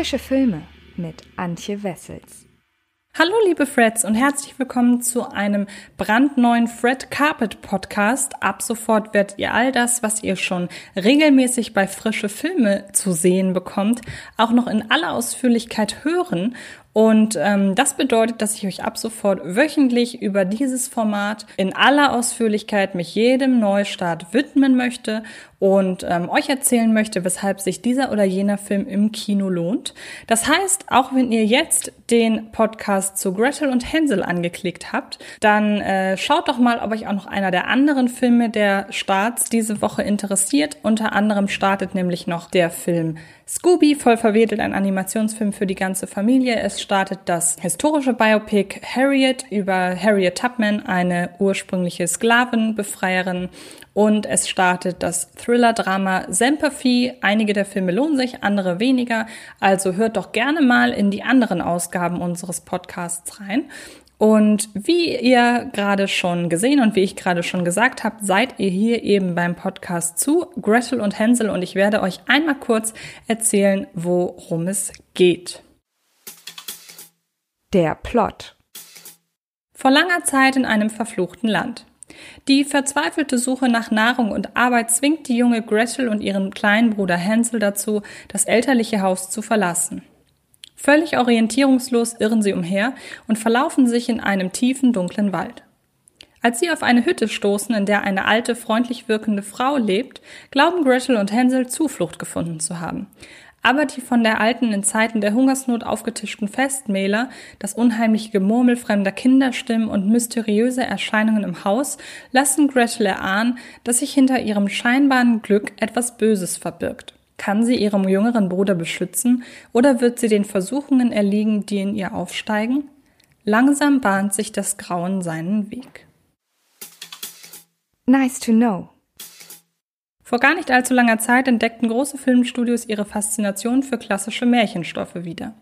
Frische Filme mit Antje Wessels. Hallo liebe Freds und herzlich willkommen zu einem brandneuen Fred Carpet Podcast. Ab sofort werdet ihr all das, was ihr schon regelmäßig bei frische Filme zu sehen bekommt, auch noch in aller Ausführlichkeit hören und ähm, das bedeutet, dass ich euch ab sofort wöchentlich über dieses Format in aller Ausführlichkeit mich jedem Neustart widmen möchte und ähm, euch erzählen möchte, weshalb sich dieser oder jener Film im Kino lohnt. Das heißt, auch wenn ihr jetzt den Podcast zu Gretel und Hänsel angeklickt habt, dann äh, schaut doch mal, ob euch auch noch einer der anderen Filme der Starts diese Woche interessiert. Unter anderem startet nämlich noch der Film Scooby, voll verwedelt, ein Animationsfilm für die ganze Familie. Es startet das historische Biopic Harriet über Harriet Tubman, eine ursprüngliche Sklavenbefreierin. Und es startet das Thriller-Drama Sympathy. Einige der Filme lohnen sich, andere weniger. Also hört doch gerne mal in die anderen Ausgaben unseres Podcasts rein. Und wie ihr gerade schon gesehen und wie ich gerade schon gesagt habe, seid ihr hier eben beim Podcast zu Gretel und Hänsel und ich werde euch einmal kurz erzählen, worum es geht. Der Plot. Vor langer Zeit in einem verfluchten Land. Die verzweifelte Suche nach Nahrung und Arbeit zwingt die junge Gretel und ihren kleinen Bruder Hänsel dazu, das elterliche Haus zu verlassen. Völlig orientierungslos irren sie umher und verlaufen sich in einem tiefen, dunklen Wald. Als sie auf eine Hütte stoßen, in der eine alte, freundlich wirkende Frau lebt, glauben Gretel und Hänsel Zuflucht gefunden zu haben. Aber die von der Alten in Zeiten der Hungersnot aufgetischten Festmähler, das unheimliche Gemurmel fremder Kinderstimmen und mysteriöse Erscheinungen im Haus lassen Gretel erahnen, dass sich hinter ihrem scheinbaren Glück etwas Böses verbirgt. Kann sie ihrem jüngeren Bruder beschützen oder wird sie den Versuchungen erliegen, die in ihr aufsteigen? Langsam bahnt sich das Grauen seinen Weg. Nice to know. Vor gar nicht allzu langer Zeit entdeckten große Filmstudios ihre Faszination für klassische Märchenstoffe wieder.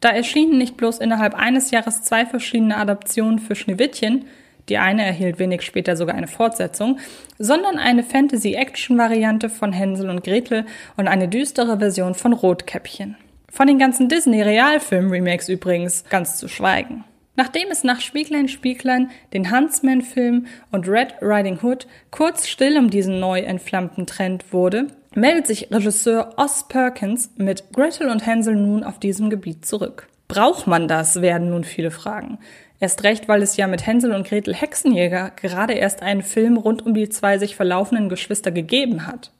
Da erschienen nicht bloß innerhalb eines Jahres zwei verschiedene Adaptionen für Schneewittchen, die eine erhielt wenig später sogar eine Fortsetzung, sondern eine Fantasy-Action-Variante von Hänsel und Gretel und eine düstere Version von Rotkäppchen. Von den ganzen Disney-Realfilm-Remakes übrigens ganz zu schweigen. Nachdem es nach Spieglein Spieglein, den Huntsman-Film und Red Riding Hood kurz still um diesen neu entflammten Trend wurde, meldet sich Regisseur Oz Perkins mit Gretel und Hänsel nun auf diesem Gebiet zurück. Braucht man das, werden nun viele fragen. Erst recht, weil es ja mit Hänsel und Gretel Hexenjäger gerade erst einen Film rund um die zwei sich verlaufenden Geschwister gegeben hat.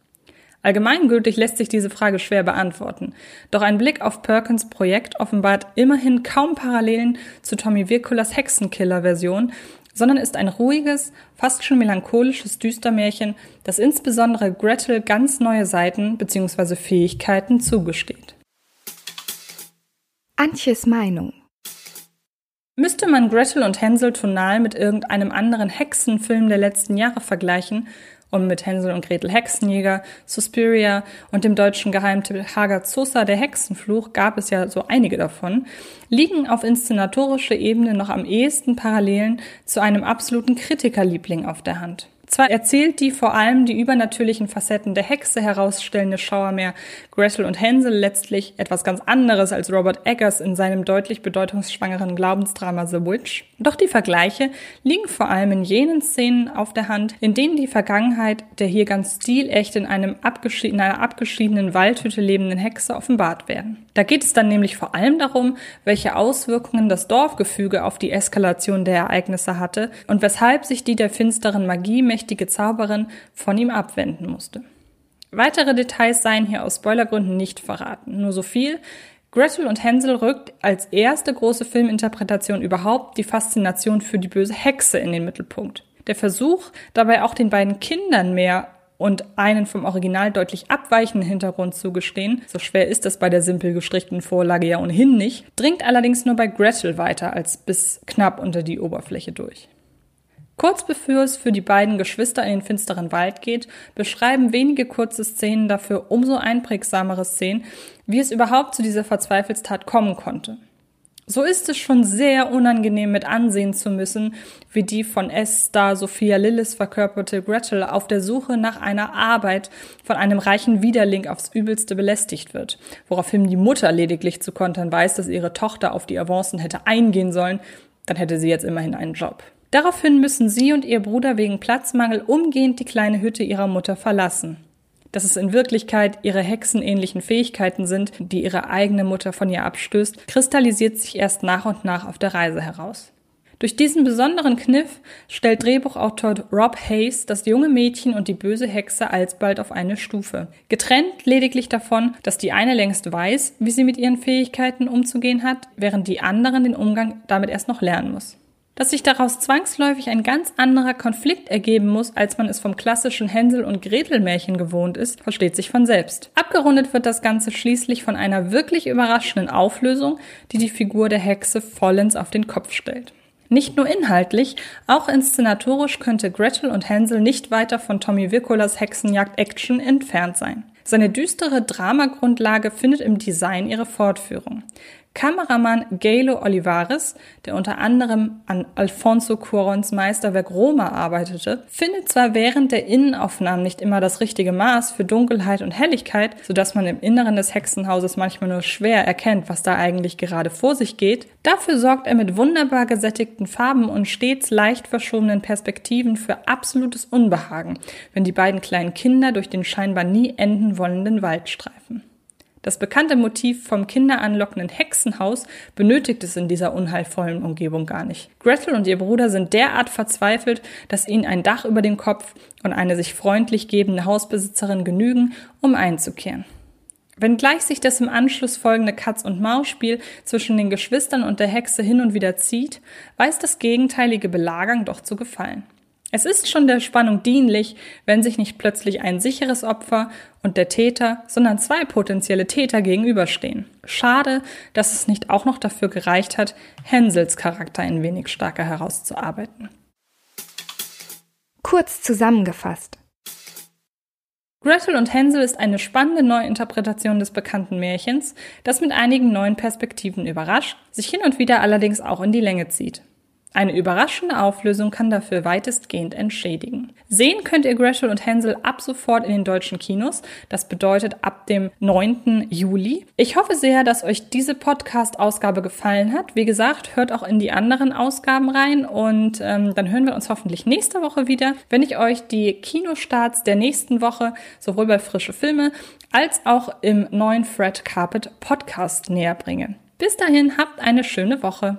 Allgemeingültig lässt sich diese Frage schwer beantworten. Doch ein Blick auf Perkins Projekt offenbart immerhin kaum Parallelen zu Tommy Wirkulas Hexenkiller-Version, sondern ist ein ruhiges, fast schon melancholisches Düstermärchen, das insbesondere Gretel ganz neue Seiten bzw. Fähigkeiten zugesteht. Antjes Meinung Müsste man Gretel und Hänsel tonal mit irgendeinem anderen Hexenfilm der letzten Jahre vergleichen, und mit Hänsel und Gretel Hexenjäger, Suspiria und dem deutschen Geheimtipp Hagazosa der Hexenfluch gab es ja so einige davon, liegen auf inszenatorischer Ebene noch am ehesten Parallelen zu einem absoluten Kritikerliebling auf der Hand. Zwar erzählt die vor allem die übernatürlichen Facetten der Hexe herausstellende Schauermeer Gretel und Hänsel letztlich etwas ganz anderes als Robert Eggers in seinem deutlich bedeutungsschwangeren Glaubensdrama The Witch. Doch die Vergleiche liegen vor allem in jenen Szenen auf der Hand, in denen die Vergangenheit der hier ganz stilecht in, einem abgeschied in einer abgeschiedenen Waldhütte lebenden Hexe offenbart werden. Da geht es dann nämlich vor allem darum, welche Auswirkungen das Dorfgefüge auf die Eskalation der Ereignisse hatte und weshalb sich die der finsteren Magie mächtige Zauberin von ihm abwenden musste. Weitere Details seien hier aus Spoilergründen nicht verraten. Nur so viel. Gretel und Hänsel rückt als erste große Filminterpretation überhaupt die Faszination für die böse Hexe in den Mittelpunkt. Der Versuch, dabei auch den beiden Kindern mehr und einen vom Original deutlich abweichenden Hintergrund zugestehen, so schwer ist das bei der simpel gestrickten Vorlage ja ohnehin nicht, dringt allerdings nur bei Gretel weiter als bis knapp unter die Oberfläche durch. Kurz bevor es für die beiden Geschwister in den finsteren Wald geht, beschreiben wenige kurze Szenen dafür umso einprägsamere Szenen, wie es überhaupt zu dieser Verzweifelstat kommen konnte. So ist es schon sehr unangenehm mit ansehen zu müssen, wie die von S-Star Sophia Lillis verkörperte Gretel auf der Suche nach einer Arbeit von einem reichen Widerling aufs Übelste belästigt wird, woraufhin die Mutter lediglich zu kontern weiß, dass ihre Tochter auf die Avancen hätte eingehen sollen, dann hätte sie jetzt immerhin einen Job. Daraufhin müssen sie und ihr Bruder wegen Platzmangel umgehend die kleine Hütte ihrer Mutter verlassen dass es in Wirklichkeit ihre hexenähnlichen Fähigkeiten sind, die ihre eigene Mutter von ihr abstößt, kristallisiert sich erst nach und nach auf der Reise heraus. Durch diesen besonderen Kniff stellt Drehbuchautor Rob Hayes das junge Mädchen und die böse Hexe alsbald auf eine Stufe. Getrennt lediglich davon, dass die eine längst weiß, wie sie mit ihren Fähigkeiten umzugehen hat, während die anderen den Umgang damit erst noch lernen muss. Dass sich daraus zwangsläufig ein ganz anderer Konflikt ergeben muss, als man es vom klassischen Hänsel- und Gretel-Märchen gewohnt ist, versteht sich von selbst. Abgerundet wird das Ganze schließlich von einer wirklich überraschenden Auflösung, die die Figur der Hexe vollends auf den Kopf stellt. Nicht nur inhaltlich, auch inszenatorisch könnte Gretel und Hänsel nicht weiter von Tommy Wirkolas Hexenjagd-Action entfernt sein. Seine düstere Dramagrundlage findet im Design ihre Fortführung. Kameramann Galo Olivares, der unter anderem an Alfonso Cuarons Meisterwerk Roma arbeitete, findet zwar während der Innenaufnahmen nicht immer das richtige Maß für Dunkelheit und Helligkeit, sodass man im Inneren des Hexenhauses manchmal nur schwer erkennt, was da eigentlich gerade vor sich geht. Dafür sorgt er mit wunderbar gesättigten Farben und stets leicht verschobenen Perspektiven für absolutes Unbehagen, wenn die beiden kleinen Kinder durch den scheinbar nie enden wollenden Wald streifen. Das bekannte Motiv vom kinderanlockenden Hexenhaus benötigt es in dieser unheilvollen Umgebung gar nicht. Gretel und ihr Bruder sind derart verzweifelt, dass ihnen ein Dach über dem Kopf und eine sich freundlich gebende Hausbesitzerin genügen, um einzukehren. Wenngleich sich das im Anschluss folgende Katz-und-Maus-Spiel zwischen den Geschwistern und der Hexe hin und wieder zieht, weiß das gegenteilige Belagern doch zu gefallen. Es ist schon der Spannung dienlich, wenn sich nicht plötzlich ein sicheres Opfer und der Täter, sondern zwei potenzielle Täter gegenüberstehen. Schade, dass es nicht auch noch dafür gereicht hat, Hänsels Charakter ein wenig stärker herauszuarbeiten. Kurz zusammengefasst. Gretel und Hänsel ist eine spannende Neuinterpretation des bekannten Märchens, das mit einigen neuen Perspektiven überrascht, sich hin und wieder allerdings auch in die Länge zieht. Eine überraschende Auflösung kann dafür weitestgehend entschädigen. Sehen könnt ihr Gretel und Hänsel ab sofort in den deutschen Kinos. Das bedeutet ab dem 9. Juli. Ich hoffe sehr, dass euch diese Podcast-Ausgabe gefallen hat. Wie gesagt, hört auch in die anderen Ausgaben rein und ähm, dann hören wir uns hoffentlich nächste Woche wieder, wenn ich euch die Kinostarts der nächsten Woche sowohl bei frische Filme als auch im neuen Fred Carpet Podcast näher bringe. Bis dahin, habt eine schöne Woche.